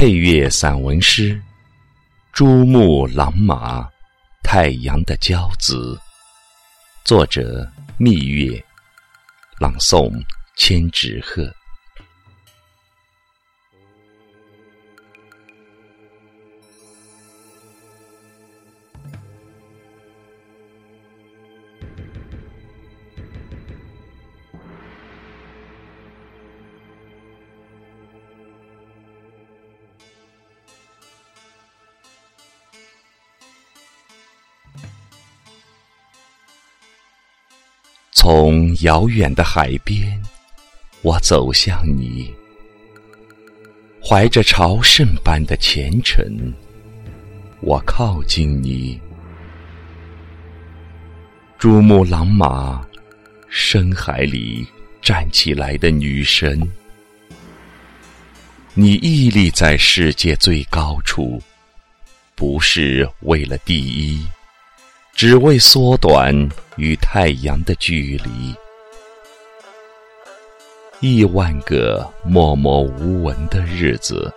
配乐散文诗《珠穆朗玛太阳的骄子》，作者蜜月，朗诵千纸鹤。从遥远的海边，我走向你，怀着朝圣般的虔诚，我靠近你。珠穆朗玛，深海里站起来的女神，你屹立在世界最高处，不是为了第一。只为缩短与太阳的距离，亿万个默默无闻的日子，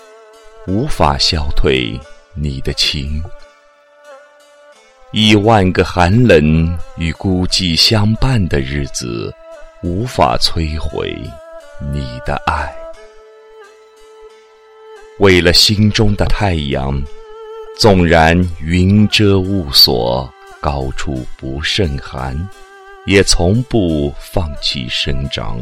无法消退你的情；亿万个寒冷与孤寂相伴的日子，无法摧毁你的爱。为了心中的太阳，纵然云遮雾锁。高处不胜寒，也从不放弃生长。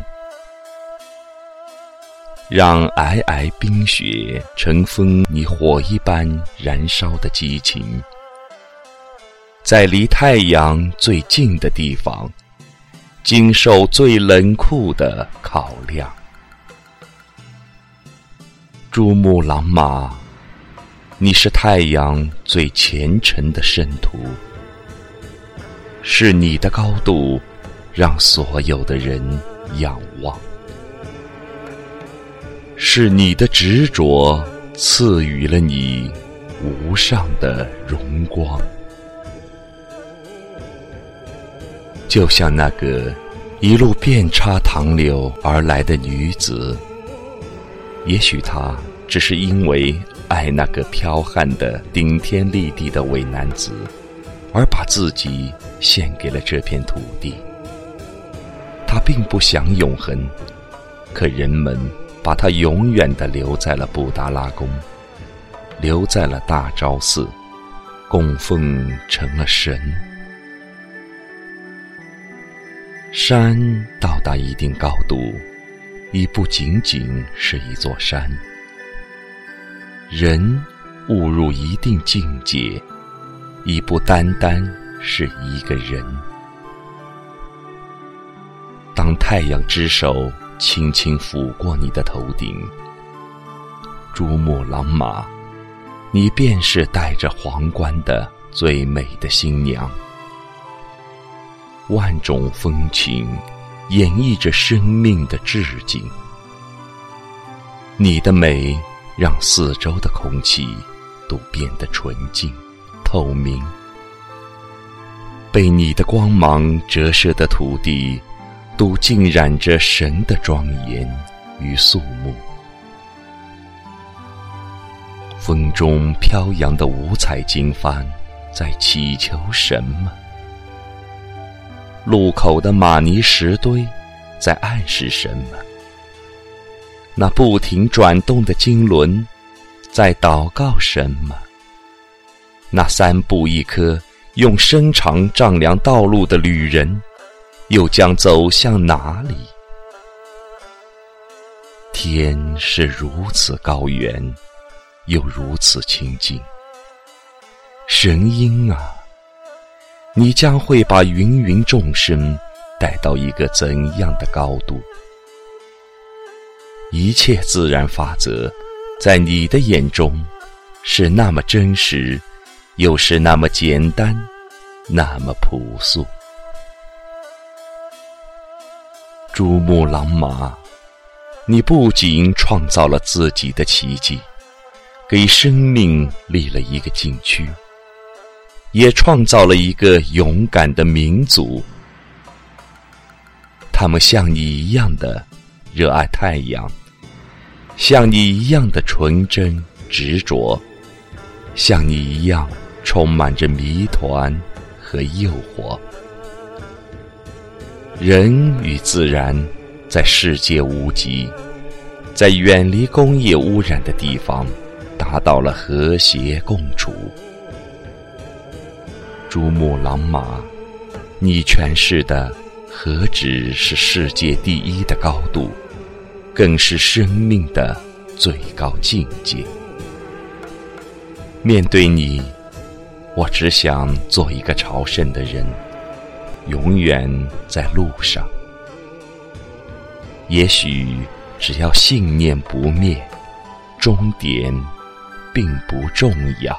让皑皑冰雪尘封你火一般燃烧的激情，在离太阳最近的地方，经受最冷酷的考量。珠穆朗玛，你是太阳最虔诚的圣徒。是你的高度，让所有的人仰望；是你的执着，赐予了你无上的荣光。就像那个一路遍插唐柳而来的女子，也许她只是因为爱那个剽悍的顶天立地的伪男子。而把自己献给了这片土地，他并不想永恒，可人们把他永远的留在了布达拉宫，留在了大昭寺，供奉成了神。山到达一定高度，已不仅仅是一座山；人误入一定境界。已不单单是一个人。当太阳之手轻轻抚过你的头顶，珠穆朗玛，你便是戴着皇冠的最美的新娘。万种风情演绎着生命的致敬。你的美让四周的空气都变得纯净。透明，被你的光芒折射的土地，都浸染着神的庄严与肃穆。风中飘扬的五彩经幡，在祈求什么？路口的玛尼石堆，在暗示什么？那不停转动的经轮，在祷告什么？那三步一磕，用身长丈量道路的旅人，又将走向哪里？天是如此高远，又如此清静。神音啊，你将会把芸芸众生带到一个怎样的高度？一切自然法则，在你的眼中，是那么真实。又是那么简单，那么朴素。珠穆朗玛，你不仅创造了自己的奇迹，给生命立了一个禁区，也创造了一个勇敢的民族。他们像你一样的热爱太阳，像你一样的纯真执着，像你一样充满着谜团和诱惑。人与自然在世界无极，在远离工业污染的地方，达到了和谐共处。珠穆朗玛，你诠释的何止是世界第一的高度，更是生命的最高境界。面对你，我只想做一个朝圣的人，永远在路上。也许只要信念不灭，终点并不重要。